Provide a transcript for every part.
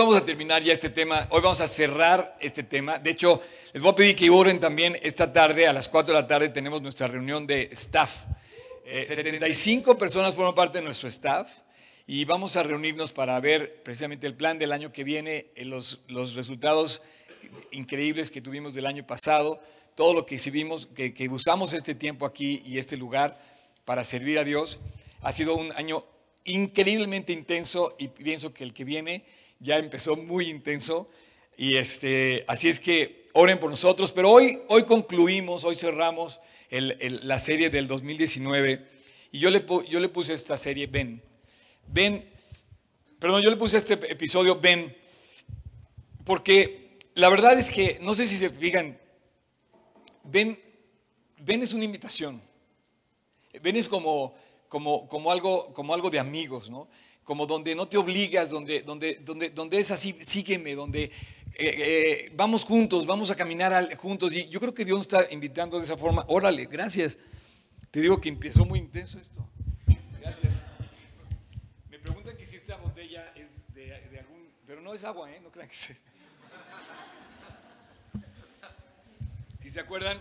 vamos a terminar ya este tema, hoy vamos a cerrar este tema. De hecho, les voy a pedir que oren también esta tarde, a las 4 de la tarde tenemos nuestra reunión de staff. 75 eh, personas forman parte de nuestro staff y vamos a reunirnos para ver precisamente el plan del año que viene, eh, los, los resultados increíbles que tuvimos del año pasado, todo lo que hicimos, que, que usamos este tiempo aquí y este lugar para servir a Dios. Ha sido un año increíblemente intenso y pienso que el que viene ya empezó muy intenso. Y este, así es que oren por nosotros. Pero hoy, hoy concluimos, hoy cerramos la serie del 2019. Y yo le, yo le puse esta serie Ven. Ven, perdón, yo le puse este episodio Ven. Porque la verdad es que, no sé si se fijan, Ven, ven es una invitación. Ven es como como, como, algo, como algo de amigos, ¿no? Como donde no te obligas, donde, donde, donde, donde es así, sígueme, donde eh, eh, vamos juntos, vamos a caminar juntos. Y yo creo que Dios está invitando de esa forma. Órale, gracias. Te digo que empezó muy intenso esto. Gracias. Me preguntan que si esta botella es de, algún... Pero no es agua, ¿eh? No crean que sea. Si se acuerdan,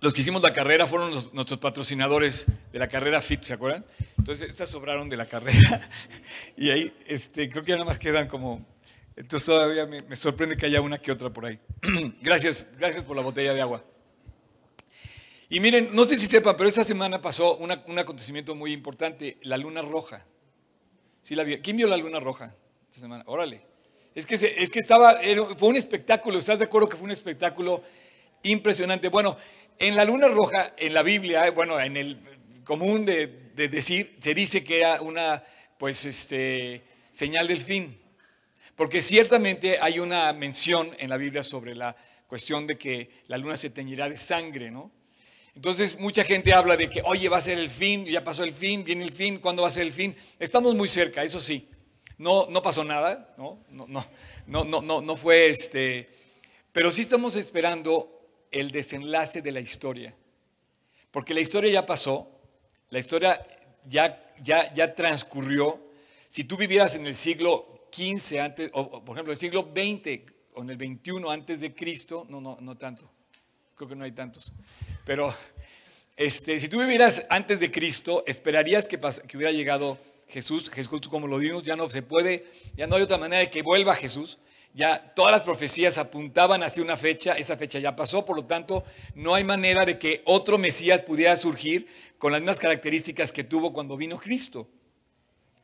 los que hicimos la carrera fueron nuestros patrocinadores de la carrera FIT, ¿se acuerdan? Entonces, estas sobraron de la carrera. Y ahí, este, creo que ya nada más quedan como... Entonces todavía me, sorprende que haya una que otra por ahí. gracias, gracias por la botella de agua. Y miren, no sé si sepan, pero esta semana pasó un acontecimiento muy importante, la luna roja. ¿Sí la ¿Quién vio la luna roja esta semana? Órale. Es que, es que estaba, fue un espectáculo, ¿estás de acuerdo que fue un espectáculo impresionante? Bueno, en la luna roja, en la Biblia, bueno, en el común de, decir, se dice que era una, pues, este, señal del fin. Porque ciertamente hay una mención en la Biblia sobre la cuestión de que la luna se teñirá de sangre, ¿no? Entonces mucha gente habla de que, oye, va a ser el fin, ya pasó el fin, viene el fin, ¿cuándo va a ser el fin? Estamos muy cerca, eso sí. No, no pasó nada, ¿no? No, no, no, no, no, no fue este. Pero sí estamos esperando el desenlace de la historia. Porque la historia ya pasó, la historia ya, ya, ya transcurrió. Si tú vivieras en el siglo XV, antes, o por ejemplo, el siglo XX o en el XXI antes de Cristo, no, no, no tanto, creo que no hay tantos, pero este, si tú vivieras antes de Cristo, esperarías que, que hubiera llegado Jesús, Jesús como lo vimos, ya no se puede, ya no hay otra manera de que vuelva Jesús, ya todas las profecías apuntaban hacia una fecha, esa fecha ya pasó, por lo tanto no hay manera de que otro Mesías pudiera surgir con las mismas características que tuvo cuando vino Cristo,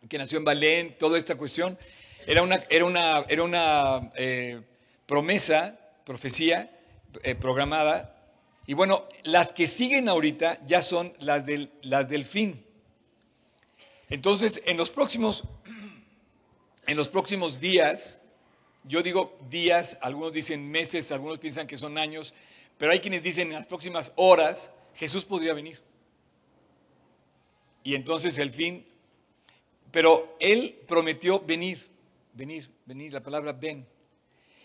que nació en Belén, toda esta cuestión. Era una, era una, era una eh, promesa, profecía eh, programada, y bueno, las que siguen ahorita ya son las del, las del fin. Entonces, en los próximos, en los próximos días, yo digo días, algunos dicen meses, algunos piensan que son años, pero hay quienes dicen en las próximas horas Jesús podría venir. Y entonces el fin, pero Él prometió venir, venir, venir, la palabra ven.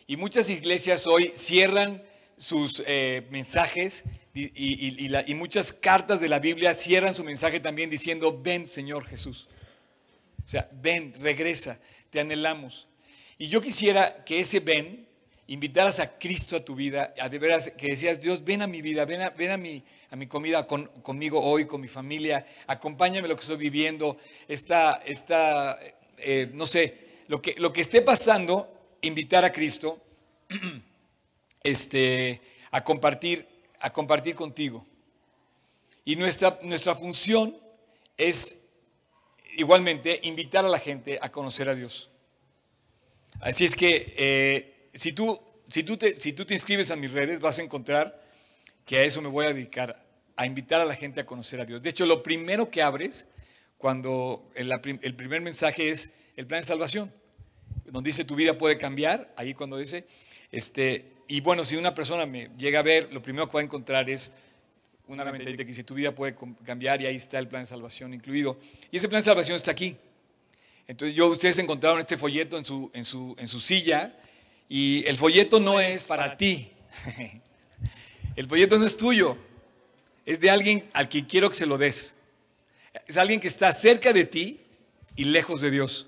Y muchas iglesias hoy cierran sus eh, mensajes y, y muchas cartas de la Biblia cierran su mensaje también diciendo, ven Señor Jesús. O sea, ven, regresa, te anhelamos. Y yo quisiera que ese ven, invitaras a Cristo a tu vida, a de veras que decías, Dios, ven a mi vida, ven a, ven a, mi, a mi comida conmigo hoy, con mi familia, acompáñame lo que estoy viviendo, está, eh, no sé, lo que, lo que esté pasando, invitar a Cristo este, a, compartir, a compartir contigo. Y nuestra, nuestra función es igualmente invitar a la gente a conocer a Dios. Así es que eh, si, tú, si, tú te, si tú te inscribes a mis redes, vas a encontrar que a eso me voy a dedicar, a invitar a la gente a conocer a Dios. De hecho, lo primero que abres cuando el, el primer mensaje es el plan de salvación, donde dice tu vida puede cambiar, ahí cuando dice, este, y bueno, si una persona me llega a ver, lo primero que va a encontrar es una ventanita que dice tu vida puede cambiar y ahí está el plan de salvación incluido. Y ese plan de salvación está aquí. Entonces yo, ustedes encontraron este folleto en su, en su, en su silla y el folleto no es para ti. El folleto no es tuyo. Es de alguien al que quiero que se lo des. Es alguien que está cerca de ti y lejos de Dios.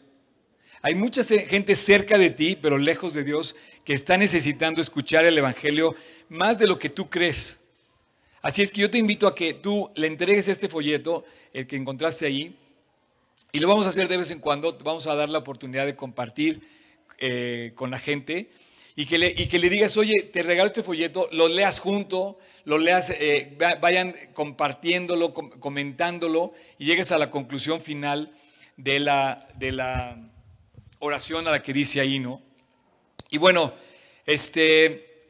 Hay mucha gente cerca de ti, pero lejos de Dios, que está necesitando escuchar el Evangelio más de lo que tú crees. Así es que yo te invito a que tú le entregues este folleto, el que encontraste ahí, y lo vamos a hacer de vez en cuando, vamos a dar la oportunidad de compartir eh, con la gente y que, le, y que le digas, oye, te regalo este folleto, lo leas junto, lo leas, eh, vayan compartiéndolo, comentándolo y llegues a la conclusión final de la, de la oración a la que dice ahí, ¿no? Y bueno, este,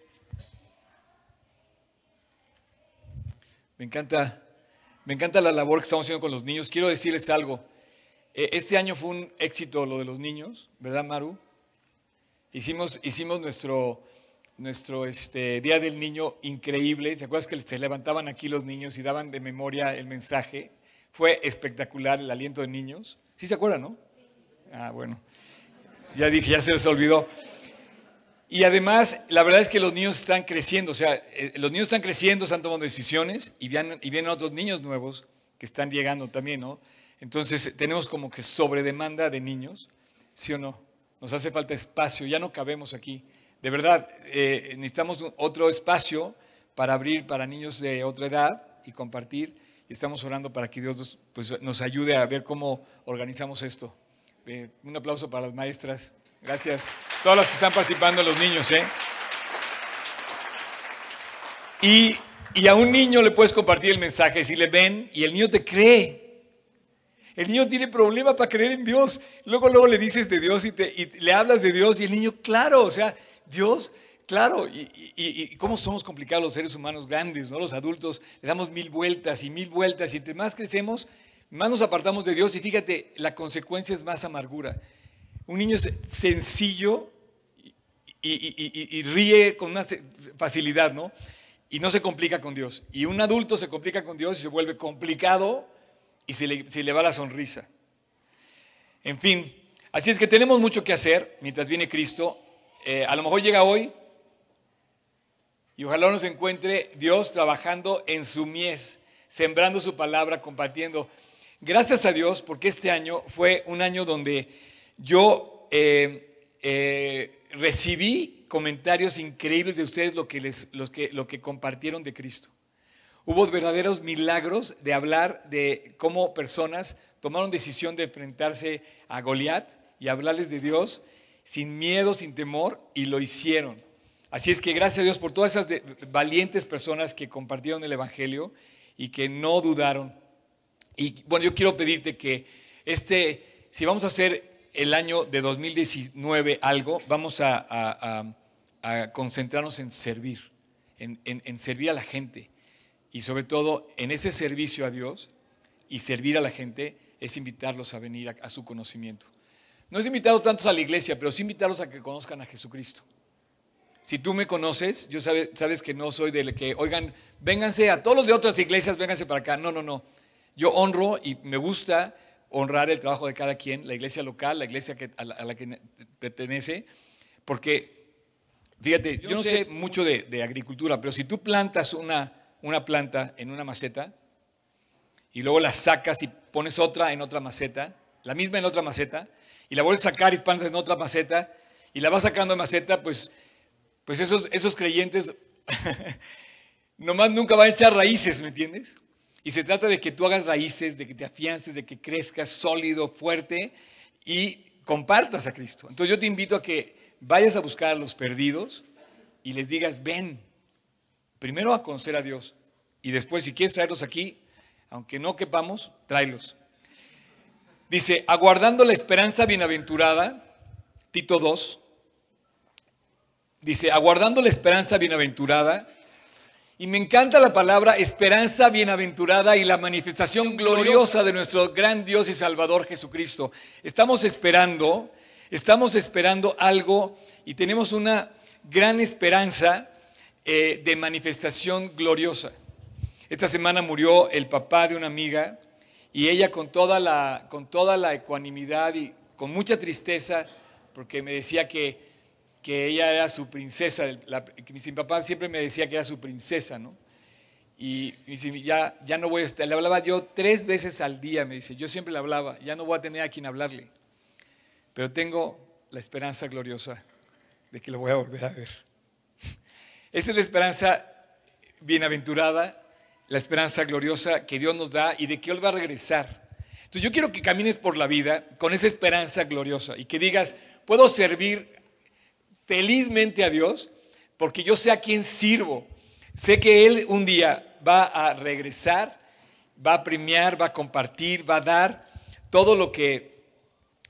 me encanta, me encanta la labor que estamos haciendo con los niños. Quiero decirles algo. E, este año fue un éxito lo de los niños, ¿verdad, Maru? Hicimos, hicimos nuestro, nuestro este, Día del Niño increíble. ¿Se acuerdas que se levantaban aquí los niños y daban de memoria el mensaje? Fue espectacular el aliento de niños. ¿Sí se acuerdan, no? Ah, bueno. Ya dije, ya se les olvidó. Y además, la verdad es que los niños están creciendo, o sea, eh, los niños están creciendo, están tomando decisiones y vienen, y vienen otros niños nuevos que están llegando también, ¿no? Entonces tenemos como que sobredemanda de niños, ¿sí o no? Nos hace falta espacio, ya no cabemos aquí. De verdad, eh, necesitamos otro espacio para abrir para niños de otra edad y compartir. Y estamos orando para que Dios pues, nos ayude a ver cómo organizamos esto. Eh, un aplauso para las maestras. Gracias. Todas las que están participando, los niños, ¿eh? Y, y a un niño le puedes compartir el mensaje, si le ven, y el niño te cree. El niño tiene problema para creer en Dios. Luego, luego le dices de Dios y, te, y le hablas de Dios y el niño, claro, o sea, Dios, claro. Y, y, cómo somos complicados los seres humanos grandes, ¿no? Los adultos le damos mil vueltas y mil vueltas y entre más crecemos, más nos apartamos de Dios y fíjate, la consecuencia es más amargura. Un niño es sencillo y, ríe con una facilidad, ¿no? Y no se complica con Dios. Y un adulto se complica con Dios y se vuelve complicado y se le, va la sonrisa. En fin, así es que tenemos mucho que hacer mientras viene Cristo. Eh, a lo mejor llega hoy y ojalá nos encuentre Dios trabajando en su mies, sembrando su palabra, compartiendo. Gracias a Dios, porque este año fue un año donde yo eh, eh, recibí comentarios increíbles de ustedes lo que, les, que, lo que compartieron de Cristo. Hubo verdaderos milagros de hablar de cómo personas tomaron decisión de enfrentarse a Goliat y hablarles de Dios sin miedo, sin temor, y lo hicieron. Así es que gracias a Dios por todas esas valientes personas que compartieron el Evangelio y que no dudaron y bueno, yo quiero pedirte que este, si vamos a hacer el año de 2019 algo, vamos a, concentrarnos en servir, en, servir a la gente. Y sobre todo en ese servicio a Dios y servir a la gente es invitarlos a venir a, su conocimiento. No es invitarlos tantos a la iglesia, pero sí invitarlos a que conozcan a Jesucristo. Si tú me conoces, yo sabes, sabes que no soy del que, oigan, vénganse a todos los de otras iglesias, vénganse para acá. No, no, no. Yo honro y me gusta honrar el trabajo de cada quien, la iglesia local, la iglesia a, la, que pertenece, porque, fíjate, yo, no sé, mucho de, agricultura, pero si tú plantas una, una planta en una maceta y luego la sacas y pones otra en otra maceta, la misma en otra maceta, y la vuelves a sacar y plantas en otra maceta, y la vas sacando en maceta, pues, pues esos, esos creyentes nomás nunca van a echar raíces, ¿me entiendes? Y se trata de que tú hagas raíces, de que te afiances, de que crezcas sólido, fuerte y compartas a Cristo. Entonces yo te invito a que vayas a buscar a los perdidos y les digas, ven, primero a conocer a Dios y después si quieres traerlos aquí, aunque no quepamos, tráelos. Dice, aguardando la esperanza bienaventurada, Tito 2, dice, aguardando la esperanza bienaventurada, y me encanta la palabra esperanza bienaventurada y la manifestación gloriosa de nuestro gran Dios y Salvador Jesucristo. Estamos esperando, estamos esperando algo y tenemos una gran esperanza eh, de manifestación gloriosa. Esta semana murió el papá de una amiga y ella con toda la, con toda la ecuanimidad y con mucha tristeza, porque me decía que que ella era su princesa. mi papá siempre me decía que era su princesa, ¿no? Y, ya, ya no voy a estar, le hablaba yo tres veces al día, me dice, yo siempre le hablaba, ya no voy a tener a quien hablarle. pero tengo la esperanza gloriosa de que lo voy a volver a ver. Esa es la esperanza bienaventurada, la esperanza gloriosa que Dios nos da y de que Él va a regresar. Entonces yo quiero que camines por la vida con esa esperanza gloriosa y que digas, puedo servir felizmente a Dios porque yo sé a quién sirvo. Sé que Él un día va a regresar, va a premiar, va a compartir, va a dar todo lo que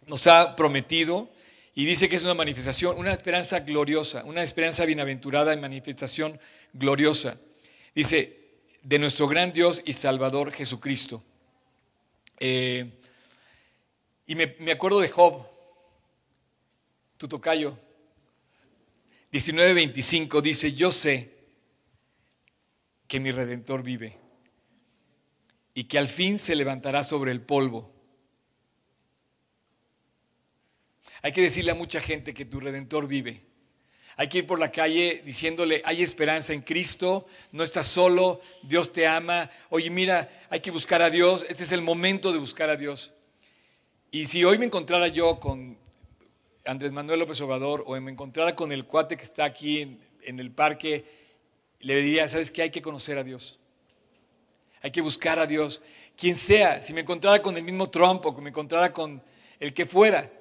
nos ha prometido y dice que es una manifestación, una esperanza gloriosa, una esperanza bienaventurada en manifestación gloriosa. Dice, de nuestro gran Dios y Salvador Jesucristo. Eh, y me, me, acuerdo de Job, tu tocayo, 19.25, dice, yo sé que mi redentor vive y que al fin se levantará sobre el polvo. Hay que decirle a mucha gente que tu redentor vive. Hay que ir por la calle diciéndole, hay esperanza en Cristo, no estás solo, Dios te ama. Oye, mira, hay que buscar a Dios, este es el momento de buscar a Dios. Y si hoy me encontrara yo con Andrés Manuel López Obrador o me encontrara con el cuate que está aquí en, el parque, le diría, ¿sabes qué? Hay que conocer a Dios. Hay que buscar a Dios. Quien sea, si me encontrara con el mismo Trump o que me encontrara con el que fuera,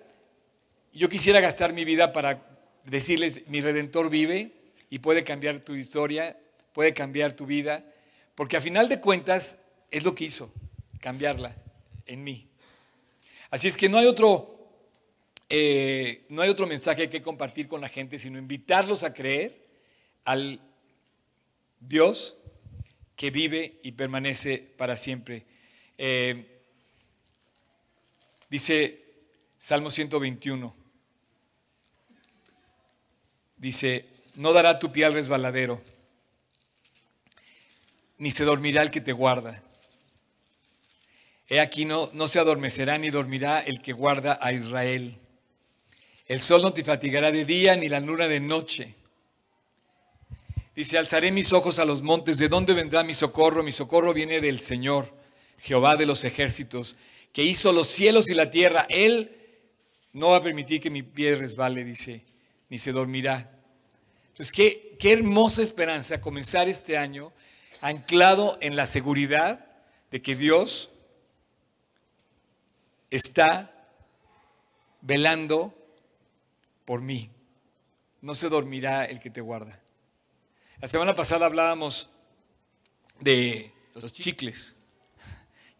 yo quisiera gastar mi vida para decirles, mi redentor vive y puede cambiar tu historia, puede cambiar tu vida, porque a final de cuentas es lo que hizo, cambiarla en mí. Así es que no hay otro, eh, no hay otro mensaje que compartir con la gente, sino invitarlos a creer al Dios que vive y permanece para siempre. Eh, dice Salmo 121. Dice, no dará tu pie al resbaladero, ni se dormirá el que te guarda. He aquí no, no se adormecerá ni dormirá el que guarda a Israel. El sol no te fatigará de día ni la luna de noche. Dice, alzaré mis ojos a los montes, ¿de dónde vendrá mi socorro? Mi socorro viene del Señor, Jehová de los ejércitos, que hizo los cielos y la tierra. Él no va a permitir que mi pie resbale, dice, ni se dormirá. Entonces, qué, qué hermosa esperanza comenzar este año anclado en la seguridad de que Dios está velando por mí. No se dormirá el que te guarda. La semana pasada hablábamos de los chicles.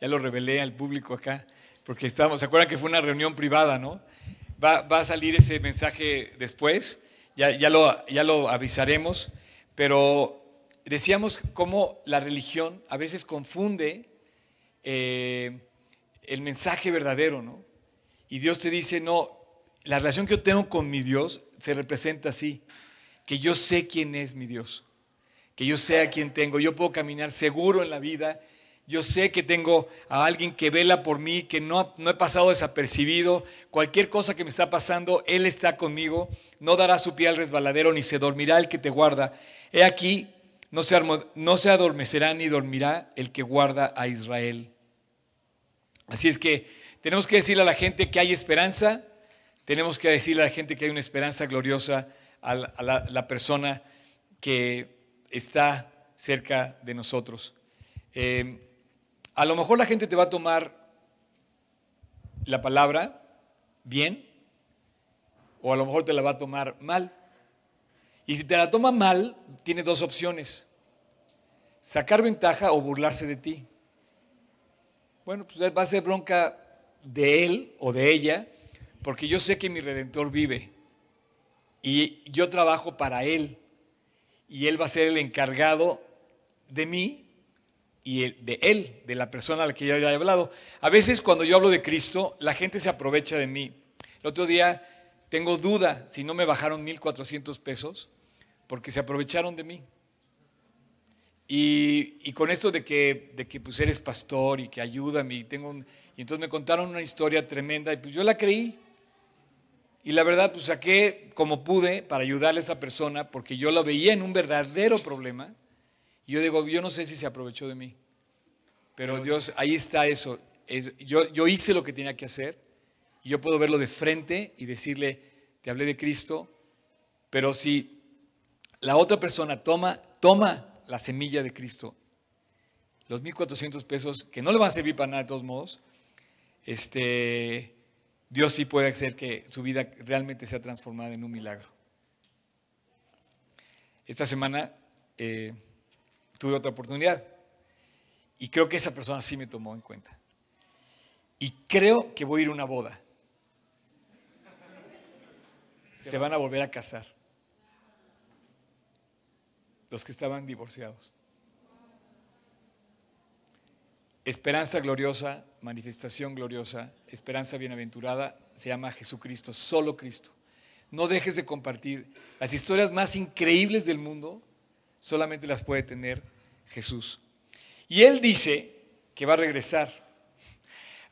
Ya lo revelé al público acá, porque estábamos, ¿se acuerdan que fue una reunión privada, no? Va, va a salir ese mensaje después ya, lo, ya lo avisaremos, pero decíamos cómo la religión a veces confunde eh, el mensaje verdadero, ¿no? Y Dios te dice, no, la relación que yo tengo con mi Dios se representa así, que yo sé quién es mi Dios, que yo sé a quién tengo, yo puedo caminar seguro en la vida yo sé que tengo a alguien que vela por mí, que no, no he pasado desapercibido. Cualquier cosa que me está pasando, Él está conmigo. No dará su pie al resbaladero, ni se dormirá el que te guarda. He aquí, no se, no se adormecerá ni dormirá el que guarda a Israel. Así es que tenemos que decirle a la gente que hay esperanza, tenemos que decirle a la gente que hay una esperanza gloriosa a la, persona que está cerca de nosotros. Eh, a lo mejor la gente te va a tomar la palabra bien o a lo mejor te la va a tomar mal. Y si te la toma mal, tiene dos opciones. Sacar ventaja o burlarse de ti. Bueno, pues va a ser bronca de él o de ella, porque yo sé que mi redentor vive y yo trabajo para él y él va a ser el encargado de mí y de Él, de la persona a la que yo he hablado. A veces cuando yo hablo de Cristo, la gente se aprovecha de mí. El otro día tengo duda si no me bajaron 1.400 pesos porque se aprovecharon de mí. Y, con esto de que, de que pues eres pastor y que ayúdame y tengo y entonces me contaron una historia tremenda y pues yo la creí. Y la verdad pues saqué como pude para ayudarle a esa persona porque yo lo veía en un verdadero problema y yo digo, yo no sé si se aprovechó de mí, pero Dios, ahí está eso. yo, yo hice lo que tenía que hacer y yo puedo verlo de frente y decirle, te hablé de Cristo, pero si la otra persona toma, toma la semilla de Cristo, los 1.400 pesos, que no le van a servir para nada de todos modos, este, Dios sí puede hacer que su vida realmente sea transformada en un milagro. Esta semana eh, tuve otra oportunidad y creo que esa persona sí me tomó en cuenta. Y creo que voy a ir a una boda. Se van a volver a casar. Los que estaban divorciados. Esperanza gloriosa, manifestación gloriosa, esperanza bienaventurada, se llama Jesucristo, solo Cristo. No dejes de compartir. Las historias más increíbles del mundo solamente las puede tener Jesús. Y Él dice que va a regresar.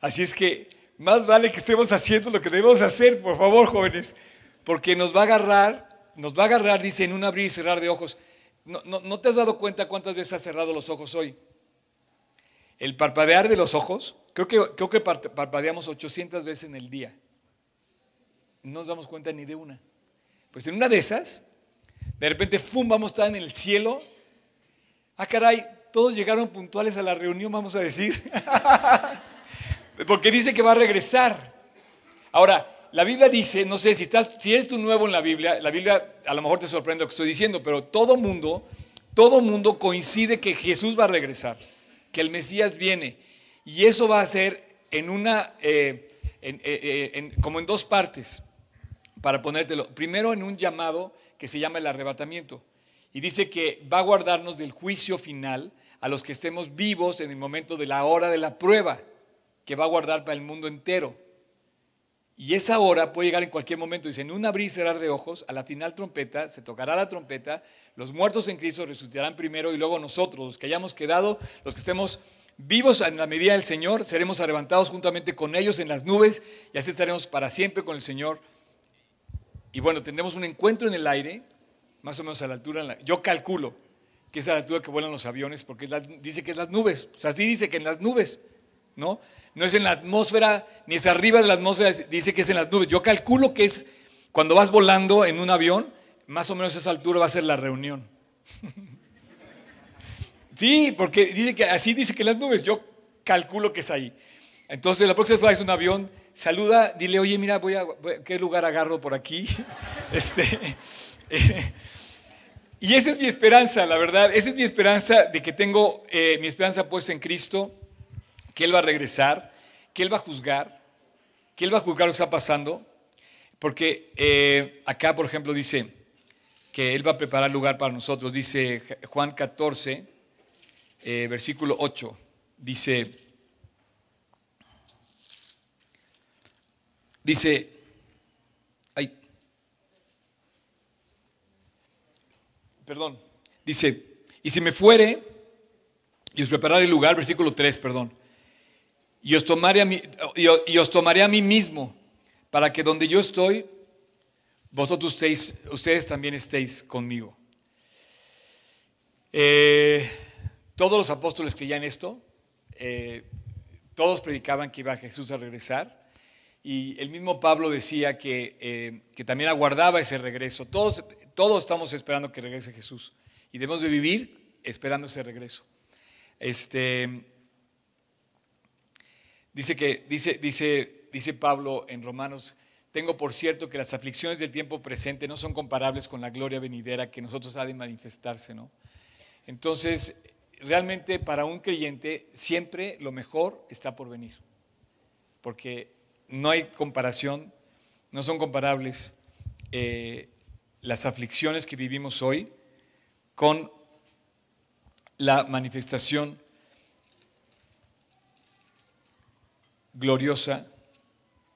Así es que más vale que estemos haciendo lo que debemos hacer, por favor, jóvenes, porque nos va a agarrar, nos va a agarrar, dice, en un abrir y cerrar de ojos. ¿No, no te has dado cuenta cuántas veces has cerrado los ojos hoy? El parpadear de los ojos, creo que, creo que parpadeamos 800 veces en el día. No nos damos cuenta ni de una. Pues en una de esas, de repente, ¡fum!, vamos a estar en el cielo. Ah, caray, todos llegaron puntuales a la reunión, vamos a decir. Porque dice que va a regresar. Ahora, la Biblia dice, no sé, si, estás, si eres tú nuevo en la Biblia, la Biblia a lo mejor te sorprende lo que estoy diciendo, pero todo mundo, todo mundo coincide que Jesús va a regresar que el Mesías viene. Y eso va a ser en una, eh, eh, eh, como en dos partes, para ponértelo. Primero en un llamado que se llama el arrebatamiento. Y dice que va a guardarnos del juicio final a los que estemos vivos en el momento de la hora de la prueba, que va a guardar para el mundo entero. Y esa hora puede llegar en cualquier momento. Dice, en un abrir y cerrar de ojos, a la final trompeta, se tocará la trompeta, los muertos en Cristo resucitarán primero y luego nosotros, los que hayamos quedado, los que estemos vivos en la medida del Señor, seremos arrebatados juntamente con ellos en las nubes y así estaremos para siempre con el Señor. Y bueno, tendremos un encuentro en el aire, más o menos a la altura, yo calculo que es a la altura que vuelan los aviones, porque dice que es las nubes, o sea, sí dice que en las nubes. ¿no? No es en la atmósfera, ni es arriba de la atmósfera, dice que es en las nubes. Yo calculo que es cuando vas volando en un avión, más o menos a esa altura va a ser la reunión. sí, porque dice que así dice que las nubes, yo calculo que es ahí. Entonces, la próxima vez que un avión, saluda, dile, oye, mira, voy a, ¿qué lugar agarro por aquí? este, y esa es mi esperanza, la verdad, esa es mi esperanza de que tengo eh, mi esperanza puesta en Cristo que Él va a regresar, que Él va a juzgar, que Él va a juzgar lo que está pasando, porque eh, acá, por ejemplo, dice que Él va a preparar lugar para nosotros. Dice Juan 14, eh, versículo 8, dice, dice, ay, perdón, dice, y si me fuere y os prepararé el lugar, versículo 3, perdón y os tomaré a mí, y os tomaré a mí mismo, para que donde yo estoy, vosotros ustedes también estéis conmigo. Eh, todos los apóstoles creían esto, eh, todos predicaban que iba Jesús a regresar, y el mismo Pablo decía que, eh, que también aguardaba ese regreso. Todos, todos estamos esperando que regrese Jesús, y debemos de vivir esperando ese regreso. Este, Dice que, dice, dice, dice Pablo en Romanos, tengo por cierto que las aflicciones del tiempo presente no son comparables con la gloria venidera que nosotros ha de manifestarse, ¿no? Entonces, realmente para un creyente siempre lo mejor está por venir, porque no hay comparación, no son comparables eh, las aflicciones que vivimos hoy con la manifestación gloriosa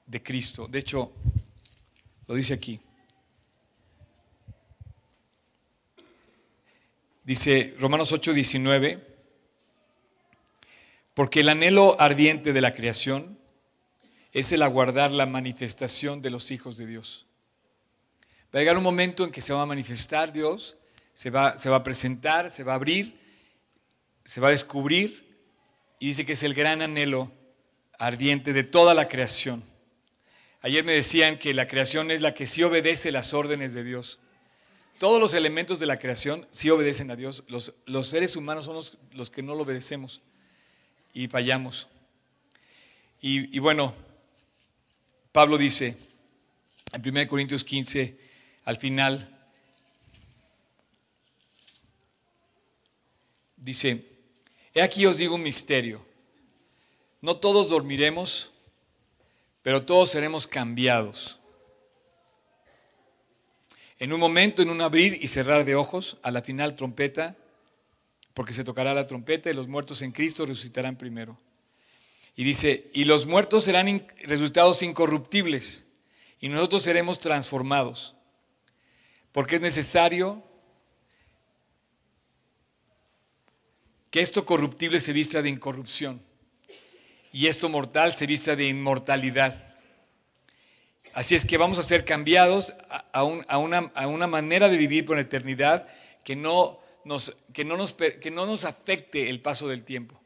de Cristo. De hecho, lo dice aquí. Dice Romanos 8, 19, porque el anhelo ardiente de la creación es el aguardar la manifestación de los hijos de Dios. Va a llegar un momento en que se va a manifestar Dios, se va, se va a presentar, se va a abrir, se va a descubrir, y dice que es el gran anhelo ardiente de toda la creación. Ayer me decían que la creación es la que sí obedece las órdenes de Dios. Todos los elementos de la creación sí obedecen a Dios. Los, los seres humanos son los, que no lo obedecemos y fallamos. Y, y bueno, Pablo dice en 1 Corintios 15, al final, dice, he aquí os digo un misterio. No todos dormiremos, pero todos seremos cambiados. En un momento, en un abrir y cerrar de ojos, a la final trompeta, porque se tocará la trompeta y los muertos en Cristo resucitarán primero. Y dice, y los muertos serán resultados incorruptibles y nosotros seremos transformados. Porque es necesario que esto corruptible se vista de incorrupción y esto mortal se vista de inmortalidad. Así es que vamos a ser cambiados a, una, manera de vivir por la eternidad que no, nos, que, no nos, que no nos afecte el paso del tiempo.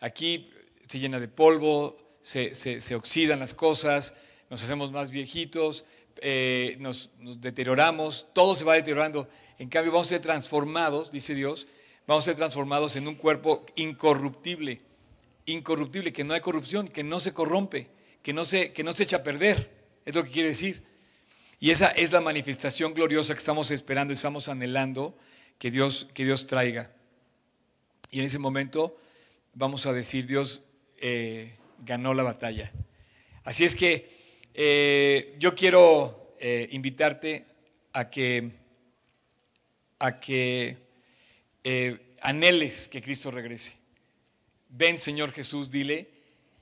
Aquí se llena de polvo, se, oxidan las cosas, nos hacemos más viejitos, eh, nos, nos, deterioramos, todo se va deteriorando. En cambio, vamos a ser transformados, dice Dios, vamos a ser transformados en un cuerpo incorruptible incorruptible, que no hay corrupción, que no se corrompe, que no se, que no se echa a perder. Es lo que quiere decir. Y esa es la manifestación gloriosa que estamos esperando estamos anhelando que Dios, que Dios traiga. Y en ese momento vamos a decir, Dios eh, ganó la batalla. Así es que eh, yo quiero eh, invitarte a que, a que anheles que Cristo regrese. Ven, Señor Jesús, dile.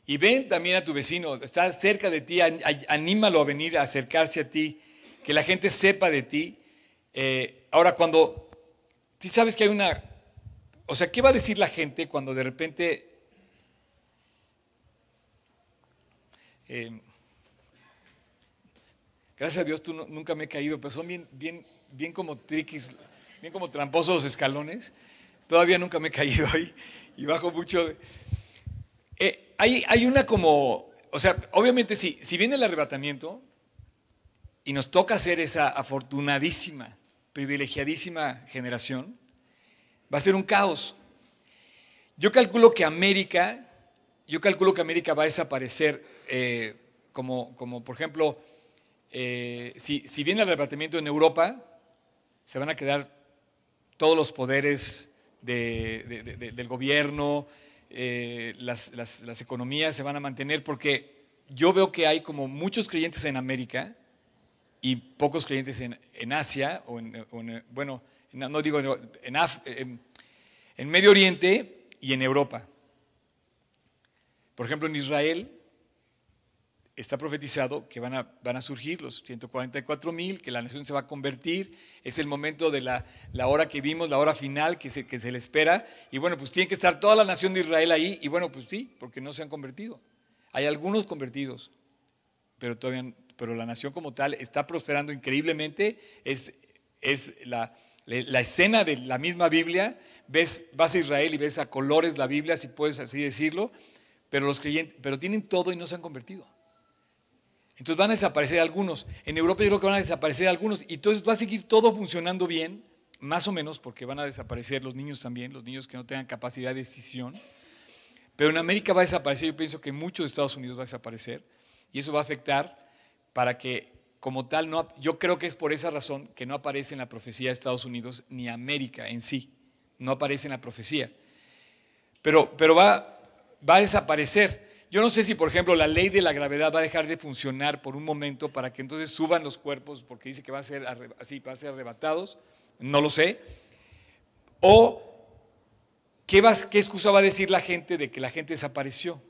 Y ven también a tu vecino, está cerca de ti, anímalo a venir, a acercarse a ti, que la gente sepa de ti. Ahora, cuando, si sabes que hay una, o sea, ¿qué va a decir la gente cuando de repente... Eh, gracias a Dios tú nunca me he caído, pero son bien, bien, bien como triquis, bien como tramposos escalones. Todavía nunca me he caído ahí y bajo mucho. Eh, hay, hay, una como, o sea, obviamente si, si viene el arrebatamiento y nos toca ser esa afortunadísima, privilegiadísima generación, va a ser un caos. Yo calculo que América, yo calculo que América va a desaparecer eh, como, como, por ejemplo, eh, si, si viene el arrebatamiento en Europa, se van a quedar todos los poderes del gobierno, eh, las, economías se van a mantener, porque yo veo que hay como muchos creyentes en América y pocos creyentes en, Asia, o en, bueno, no digo en, en Medio Oriente y en Europa. Por ejemplo, en Israel está profetizado que van a, van a surgir los 144 mil, que la nación se va a convertir, es el momento de la, la hora que vimos, la hora final que se, que se le espera, y bueno, pues tiene que estar toda la nación de Israel ahí, y bueno, pues sí, porque no se han convertido. Hay algunos convertidos, pero todavía, pero la nación como tal está prosperando increíblemente, es, es la, la escena de la misma Biblia, ves, vas a Israel y ves a colores la Biblia, si puedes así decirlo, pero los creyentes, pero tienen todo y no se han convertido. Entonces van a desaparecer algunos. En Europa yo creo que van a desaparecer algunos. Y entonces va a seguir todo funcionando bien, más o menos, porque van a desaparecer los niños también, los niños que no tengan capacidad de decisión. Pero en América va a desaparecer, yo pienso que mucho de Estados Unidos va a desaparecer. Y eso va a afectar para que, como tal, no, yo creo que es por esa razón que no aparece en la profecía de Estados Unidos ni América en sí. No aparece en la profecía. Pero, va, va a desaparecer. Yo no sé si, por ejemplo, la ley de la gravedad va a dejar de funcionar por un momento para que entonces suban los cuerpos, porque dice que va a ser así, va a ser arrebatados. No lo sé. O, ¿qué, ¿qué excusa va a decir la gente de que la gente desapareció?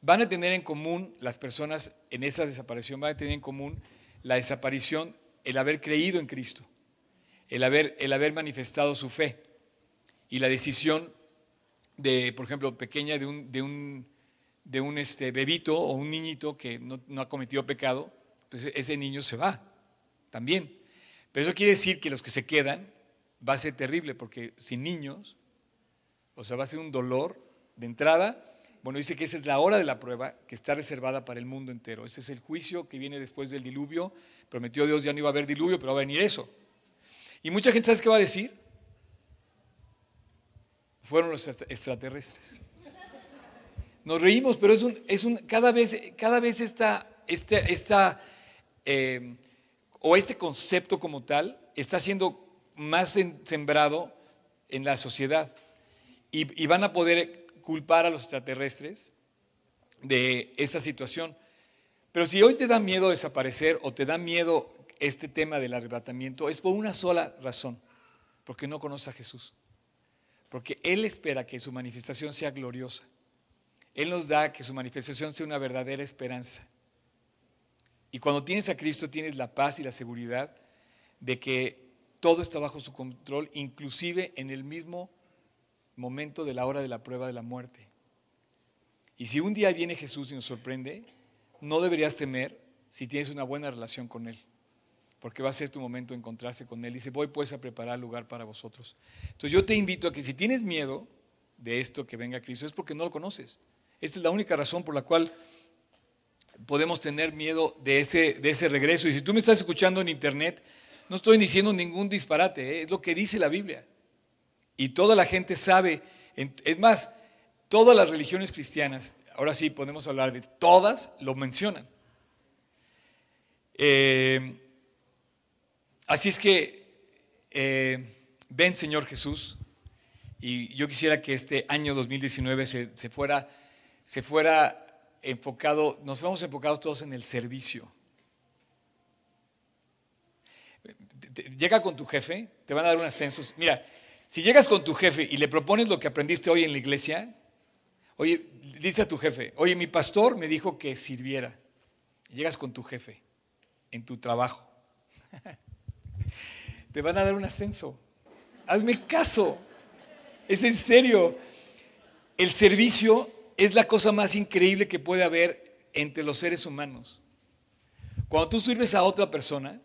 Van a tener en común, las personas en esa desaparición, van a tener en común la desaparición, el haber creído en Cristo, el haber, el haber manifestado su fe y la decisión de, por ejemplo, pequeña de un, de un, de un este, bebito o un niñito que no, no, ha cometido pecado, pues ese niño se va también. Pero eso quiere decir que los que se quedan va a ser terrible, porque sin niños, o sea, va a ser un dolor de entrada, Bueno, dice que esa es la hora de la prueba que está reservada para el mundo entero. Ese es el juicio que viene después del diluvio. Prometió Dios ya no iba a haber diluvio, pero va a venir eso. Y mucha gente, ¿sabes qué va a decir? Fueron los extraterrestres. Nos reímos, pero es un, es un cada vez, cada vez esta, este, esta, eh, o este concepto como tal está siendo más sembrado en la sociedad. Y, y van a poder culpar a los extraterrestres de esta situación. Pero si hoy te da miedo desaparecer o te da miedo este tema del arrebatamiento, es por una sola razón, porque no conoces a Jesús. Porque Él espera que su manifestación sea gloriosa. Él nos da que su manifestación sea una verdadera esperanza. Y cuando tienes a Cristo tienes la paz y la seguridad de que todo está bajo su control, inclusive en el mismo momento de la hora de la prueba de la muerte. Y si un día viene Jesús y nos sorprende, no deberías temer si tienes una buena relación con Él, porque va a ser tu momento de encontrarse con Él. Dice, voy pues a preparar lugar para vosotros. Entonces yo te invito a que si tienes miedo de esto que venga Cristo, es porque no lo conoces. Esta es la única razón por la cual podemos tener miedo de ese, de ese regreso. Y si tú me estás escuchando en internet, no estoy diciendo ningún disparate, ¿eh? es lo que dice la Biblia. Y toda la gente sabe, es más, todas las religiones cristianas, ahora sí podemos hablar de todas, lo mencionan. Eh, así es que eh, ven Señor Jesús, y yo quisiera que este año 2019 se, se fuera se fuera enfocado, nos fuéramos enfocados todos en el servicio. Llega con tu jefe, te van a dar un ascenso. Mira, si llegas con tu jefe y le propones lo que aprendiste hoy en la iglesia, oye, dice a tu jefe, oye, mi pastor me dijo que sirviera. Llegas con tu jefe en tu trabajo. te van a dar un ascenso. Hazme caso. Es en serio. El servicio es la cosa más increíble que puede haber entre los seres humanos. Cuando tú sirves a otra persona,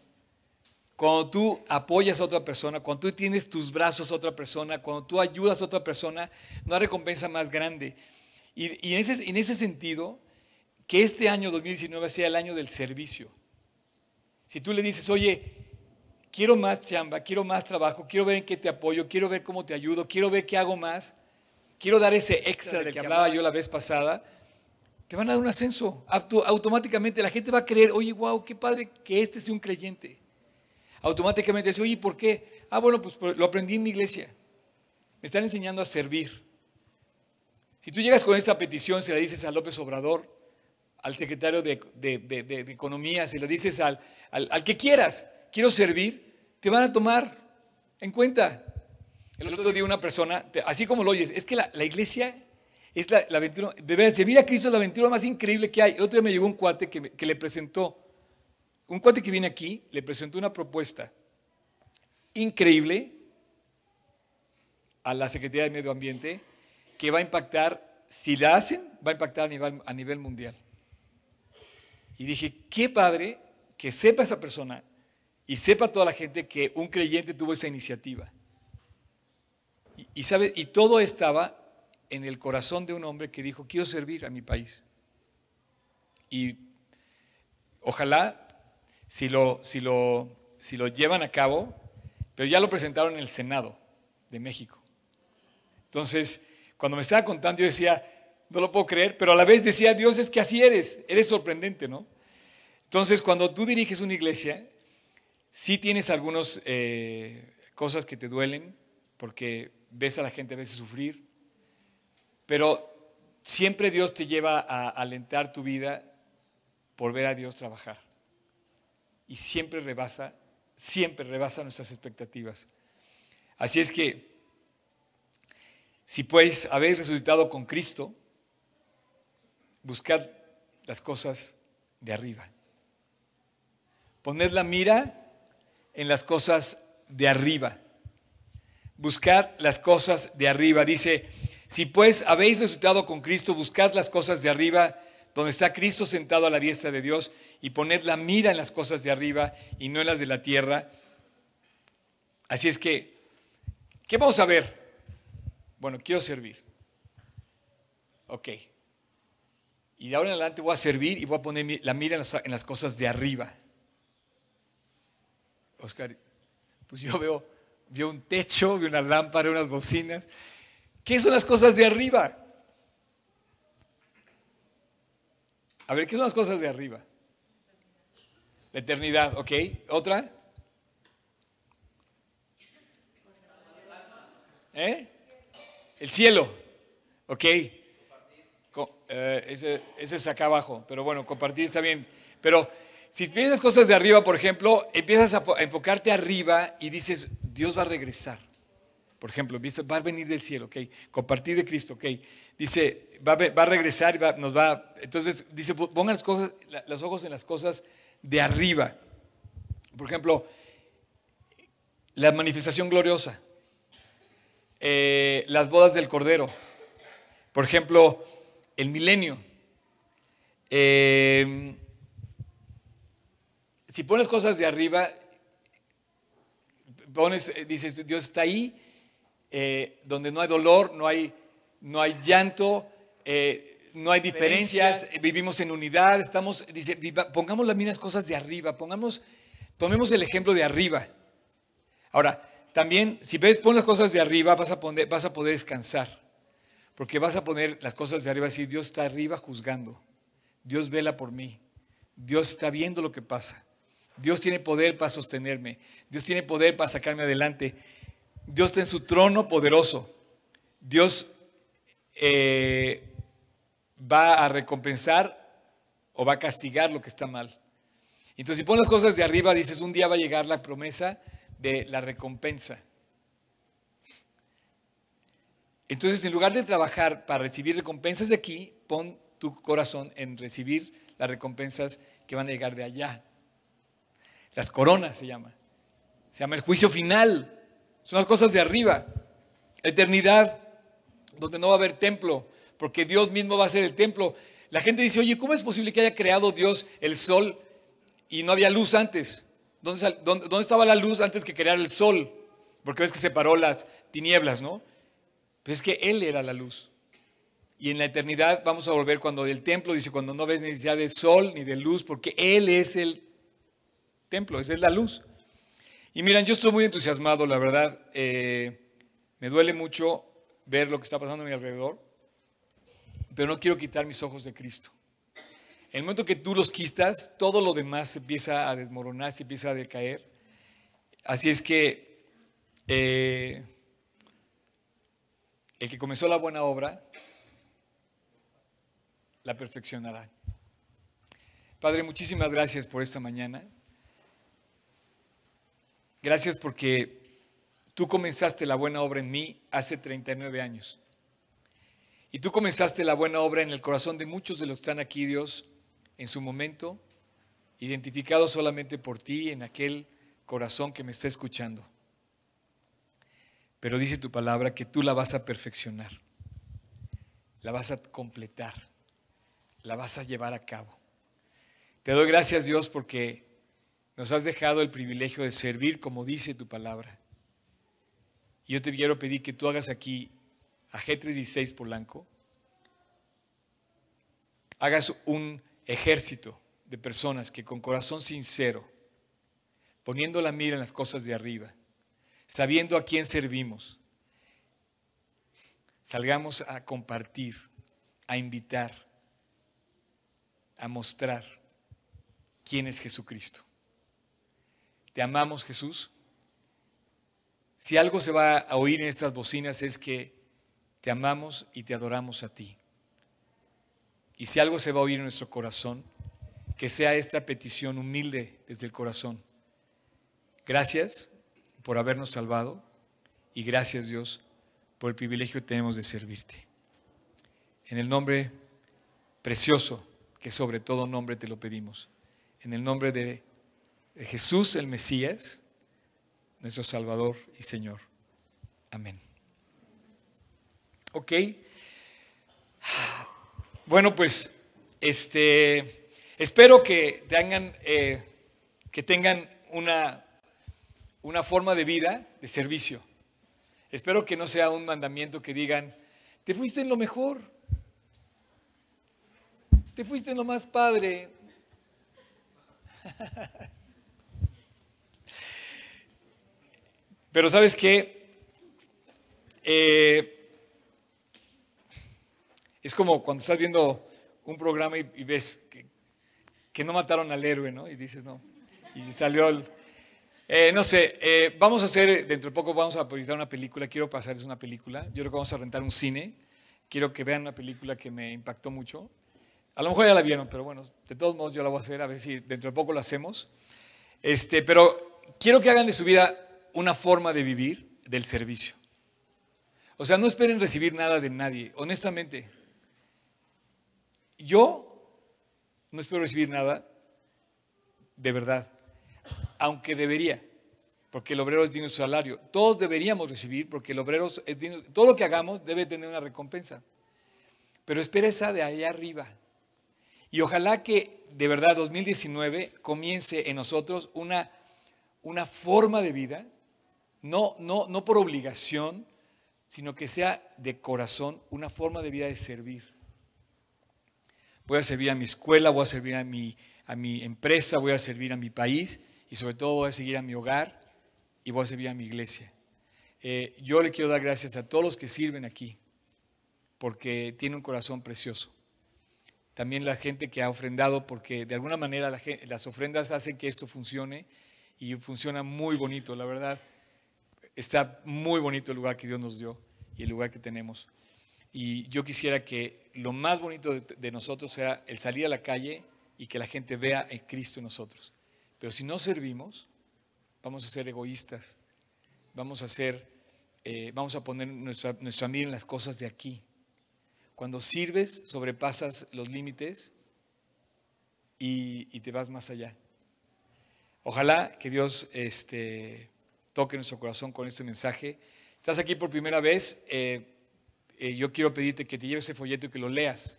cuando tú apoyas a otra persona, cuando tú tienes tus brazos a otra persona, cuando tú ayudas a otra persona, no hay recompensa más grande. Y, en, ese, en ese sentido, que este año 2019 sea el año del servicio. Si tú le dices, oye, quiero más chamba, quiero más trabajo, quiero ver en qué te apoyo, quiero ver cómo te ayudo, quiero ver qué hago más, quiero dar ese extra del que hablaba yo la vez pasada, te van a dar un ascenso. automáticamente la gente va a creer, oye, wow, qué padre que este sea un creyente. Automáticamente dice, oye, ¿por qué? Ah, bueno, pues lo aprendí en mi iglesia. Me están enseñando a servir. Si tú llegas con esta petición, se la dices a López Obrador, al secretario de, Economía, se la dices al, al que quieras, quiero servir, te van a tomar en cuenta. El otro día una persona, así como lo oyes, es que la, iglesia es la, aventura, de servir a Cristo es la aventura más increíble que hay. El otro día me llegó un cuate que, que le presentó, un cuate que viene aquí, le presentó una propuesta increíble a la Secretaría de Medio Ambiente que va a impactar, si la hacen, va a impactar a nivel, a nivel mundial. Y dije, qué padre que sepa esa persona y sepa toda la gente que un creyente tuvo esa iniciativa. Y, sabe, y todo estaba en el corazón de un hombre que dijo, quiero servir a mi país. Y ojalá, si lo, si lo, si lo llevan a cabo, pero ya lo presentaron en el Senado de México. Entonces, cuando me estaba contando, yo decía, no lo puedo creer, pero a la vez decía, Dios, es que así eres, eres sorprendente, ¿no? Entonces, cuando tú diriges una iglesia, sí tienes algunas eh, cosas que te duelen, porque ves a la gente a veces sufrir, pero siempre Dios te lleva a alentar tu vida por ver a Dios trabajar. Y siempre rebasa, siempre rebasa nuestras expectativas. Así es que, si pues habéis resucitado con Cristo, buscad las cosas de arriba. Poned la mira en las cosas de arriba buscad las cosas de arriba. Dice, si pues habéis resucitado con Cristo, buscad las cosas de arriba, donde está Cristo sentado a la diestra de Dios, y poned la mira en las cosas de arriba y no en las de la tierra. Así es que, ¿qué vamos a ver? Bueno, quiero servir. Ok, Y de ahora en adelante voy a servir y voy a poner la mira en las, cosas de arriba. Oscar, pues yo veo, veo un techo, veo una lámpara, unas bocinas. ¿Qué son las cosas de arriba? A ver, ¿qué son las cosas de arriba? La eternidad, ¿ok? ¿Otra? ¿Eh? El cielo, ¿ok? Eh, ese, ese, es acá abajo, pero bueno, compartir está bien. Pero si piensas cosas de arriba, por ejemplo, empiezas a, enfocarte arriba y dices, Dios va a regresar. Por ejemplo, va a venir del cielo, ¿ok? Compartir de Cristo, ¿ok? Dice, va a, regresar y nos va... Entonces, dice, pongan los ojos en las cosas de arriba. Por ejemplo, la manifestación gloriosa, eh, las bodas del Cordero, por ejemplo, el milenio. Eh, si pones cosas de arriba, pones, eh, dices, Dios está ahí, donde no hay dolor, no hay, no hay llanto, no hay diferencias, vivimos en unidad, estamos, dice, pongamos las mismas cosas de arriba, pongamos, tomemos el ejemplo de arriba. Ahora, también, si ves, pon las cosas de arriba, vas a, poner, vas a poder descansar, porque vas a poner las cosas de arriba y decir, Dios está arriba juzgando, Dios vela por mí, Dios está viendo lo que pasa, Dios tiene poder para sostenerme, Dios tiene poder para sacarme adelante, Dios está en su trono poderoso, Dios... Eh, va a recompensar o va a castigar lo que está mal. Entonces, si pones las cosas de arriba, dices, un día va a llegar la promesa de la recompensa. Entonces, en lugar de trabajar para recibir recompensas de aquí, pon tu corazón en recibir las recompensas que van a llegar de allá. Las coronas se llama. Se llama el juicio final. Son las cosas de arriba. eternidad, donde no va a haber templo, porque Dios mismo va a ser el templo. La gente dice, oye, ¿cómo es posible que haya creado Dios el sol y no había luz antes? ¿Dónde, estaba la luz antes que crear el sol? Porque ves que separó las tinieblas, ¿no? Pues es que Él era la luz. Y en la eternidad vamos a volver cuando el templo dice, cuando no ves necesidad de sol ni de luz, porque Él es el templo, esa es la luz. Y miren, yo estoy muy entusiasmado, la verdad. Eh, me duele mucho ver lo que está pasando a mi alrededor pero no quiero quitar mis ojos de Cristo. En el momento que tú los quitas, todo lo demás se empieza a desmoronar, se empieza a decaer. Así es que eh, el que comenzó la buena obra, la perfeccionará. Padre, muchísimas gracias por esta mañana. Gracias porque tú comenzaste la buena obra en mí hace 39 años. Y tú comenzaste la buena obra en el corazón de muchos de los que están aquí, Dios, en su momento, identificados solamente por ti en aquel corazón que me está escuchando. Pero dice tu palabra que tú la vas a perfeccionar, la vas a completar, la vas a llevar a cabo. Te doy gracias, Dios, porque nos has dejado el privilegio de servir como dice tu palabra. Y yo te quiero pedir que tú hagas aquí a G316 Polanco, hagas un ejército de personas que con corazón sincero, poniendo la mira en las cosas de arriba, sabiendo a quién servimos, salgamos a compartir, a invitar, a mostrar quién es Jesucristo. Te amamos Jesús. Si algo se va a oír en estas bocinas es que te amamos y te adoramos a ti. Y si algo se va a oír en nuestro corazón, que sea esta petición humilde desde el corazón. Gracias por habernos salvado y gracias Dios por el privilegio que tenemos de servirte. En el nombre precioso, que sobre todo nombre te lo pedimos. En el nombre de, Jesús el Mesías, nuestro Salvador y Señor. Amén. ¿Ok? Bueno, pues este, espero que tengan, eh, que tengan una, una forma de vida de servicio. Espero que no sea un mandamiento que digan, te fuiste en lo mejor. te fuiste lo más padre. Pero sabes qué? Eh, es como cuando estás viendo un programa y, ves que, no mataron al héroe, ¿no? Y dices, no. Y salió el... Eh, no sé, eh, vamos a hacer, dentro de poco vamos a proyectar una película, quiero pasarles una película, yo creo que vamos a rentar un cine, quiero que vean una película que me impactó mucho. A lo mejor ya la vieron, pero bueno, de todos modos yo la voy a hacer, a ver si dentro de poco lo hacemos. Este, pero quiero que hagan de su vida una forma de vivir del servicio. O sea, no esperen recibir nada de nadie, honestamente. Yo no espero recibir nada de verdad, aunque debería, porque el obrero es de su salario. Todos deberíamos recibir, porque el obrero es digno, todo lo que hagamos debe tener una recompensa. Pero espera esa de allá arriba. Y ojalá que de verdad 2019 comience en nosotros una, una forma de vida no, no, no por obligación, sino que sea de corazón una forma de vida de servir. Voy a servir a mi escuela, voy a servir a mi, a mi empresa, voy a servir a mi país y sobre todo voy a seguir a mi hogar y voy a servir a mi iglesia. Eh, yo le quiero dar gracias a todos los que sirven aquí, porque tiene un corazón precioso. También la gente que ha ofrendado, porque de alguna manera las ofrendas hacen que esto funcione y funciona muy bonito, la verdad está muy bonito el lugar que Dios nos dio y el lugar que tenemos. Y yo quisiera que lo más bonito de, nosotros sea el salir a la calle y que la gente vea a Cristo en nosotros. Pero si no servimos, vamos a ser egoístas, vamos a ser, eh, vamos a poner nuestra, nuestra mira en las cosas de aquí. Cuando sirves, sobrepasas los límites y, y te vas más allá. Ojalá que Dios este, toque nuestro corazón con este mensaje. Estás aquí por primera vez, eh, eh, yo quiero pedirte que te lleves ese folleto y que lo leas,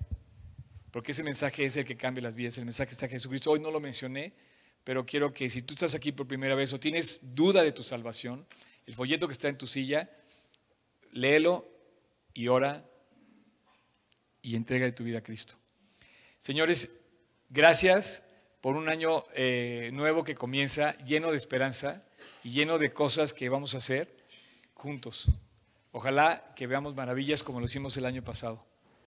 porque ese mensaje es el que cambia las vidas, el mensaje está Jesucristo. Hoy no lo mencioné, pero quiero que si tú estás aquí por primera vez o tienes duda de tu salvación, el folleto que está en tu silla, léelo y ora y entrega de tu vida a Cristo. Señores, gracias por un año eh, nuevo que comienza lleno de esperanza y lleno de cosas que vamos a hacer juntos. Ojalá que veamos maravillas como lo hicimos el año pasado.